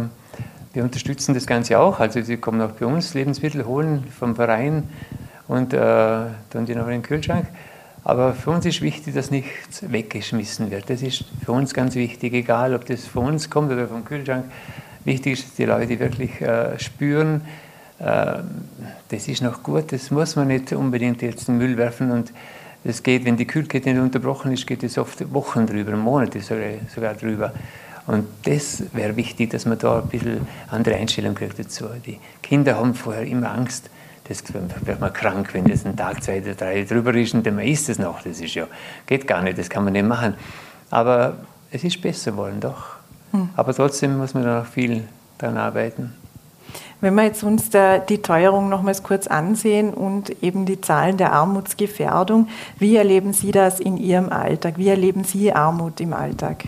wir unterstützen das Ganze auch. Also sie kommen auch bei uns Lebensmittel holen vom Verein und äh, dann die noch in den Kühlschrank. Aber für uns ist wichtig, dass nichts weggeschmissen wird. Das ist für uns ganz wichtig, egal ob das von uns kommt oder vom Kühlschrank. Wichtig ist, dass die Leute wirklich äh, spüren, äh, das ist noch gut, das muss man nicht unbedingt jetzt in den Müll werfen. Und es geht, wenn die Kühlkette nicht unterbrochen ist, geht es oft Wochen drüber, Monate sogar, sogar drüber. Und das wäre wichtig, dass man da ein bisschen andere Einstellung kriegt dazu. Die Kinder haben vorher immer Angst, das wird man krank, wenn das ein Tag, zwei oder drei drüber ist und dann isst es noch. Das ist ja, geht gar nicht, das kann man nicht machen. Aber es ist besser geworden, doch. Hm. Aber trotzdem muss man da noch viel daran arbeiten. Wenn wir jetzt uns der, die Teuerung nochmals kurz ansehen und eben die Zahlen der Armutsgefährdung, wie erleben Sie das in Ihrem Alltag? Wie erleben Sie Armut im Alltag?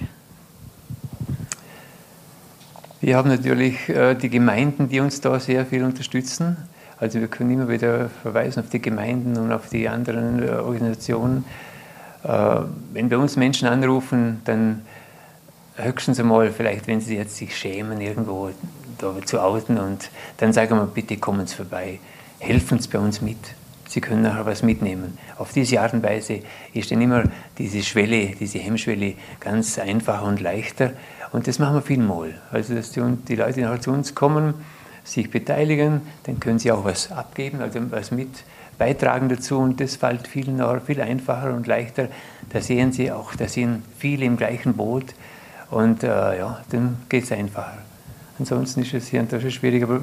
Wir haben natürlich äh, die Gemeinden, die uns da sehr viel unterstützen. Also wir können immer wieder verweisen auf die Gemeinden und auf die anderen äh, Organisationen. Äh, wenn bei uns Menschen anrufen, dann höchstens einmal, vielleicht wenn sie jetzt sich schämen, irgendwo da zu outen und dann sagen wir, bitte kommen Sie vorbei, helfen Sie bei uns mit. Sie können nachher was mitnehmen. Auf diese Art und Weise ist dann immer diese Schwelle, diese Hemmschwelle ganz einfacher und leichter. Und das machen wir vielmal. Also, dass die, die Leute nachher zu uns kommen, sich beteiligen, dann können sie auch was abgeben, also was mit beitragen dazu und das fällt vielen auch viel einfacher und leichter. Da sehen sie auch, da sind viele im gleichen Boot und äh, ja, dann geht es einfacher. Ansonsten ist es hier und da schwierig, aber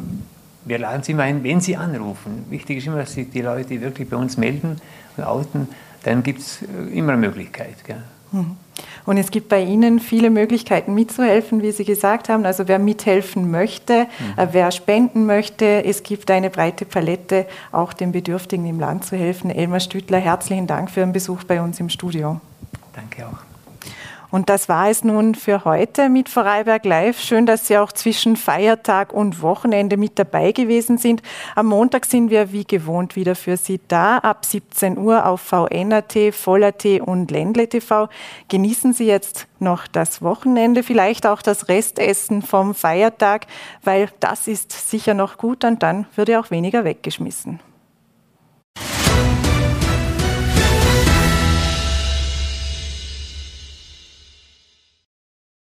wir laden sie immer ein, wenn sie anrufen. Wichtig ist immer, dass sich die Leute wirklich bei uns melden und outen, dann gibt es äh, immer eine Möglichkeit. Gell? Mhm. Und es gibt bei Ihnen viele Möglichkeiten mitzuhelfen, wie Sie gesagt haben. Also wer mithelfen möchte, mhm. Äh, wer spenden möchte, es gibt eine breite Palette, auch den Bedürftigen im Land zu helfen. Elmar Stütler, herzlichen Dank für Ihren Besuch bei uns im Studio. Danke auch. Und das war es nun für heute mit Vorarlberg Live. Schön, dass Sie auch zwischen Feiertag und Wochenende mit dabei gewesen sind. Am Montag sind wir wie gewohnt wieder für Sie da, ab 17 Uhr auf VNAT, Voller.at und Ländle TV. Genießen Sie jetzt noch das Wochenende, vielleicht auch das Restessen vom Feiertag, weil das ist sicher noch gut und dann würde auch weniger weggeschmissen.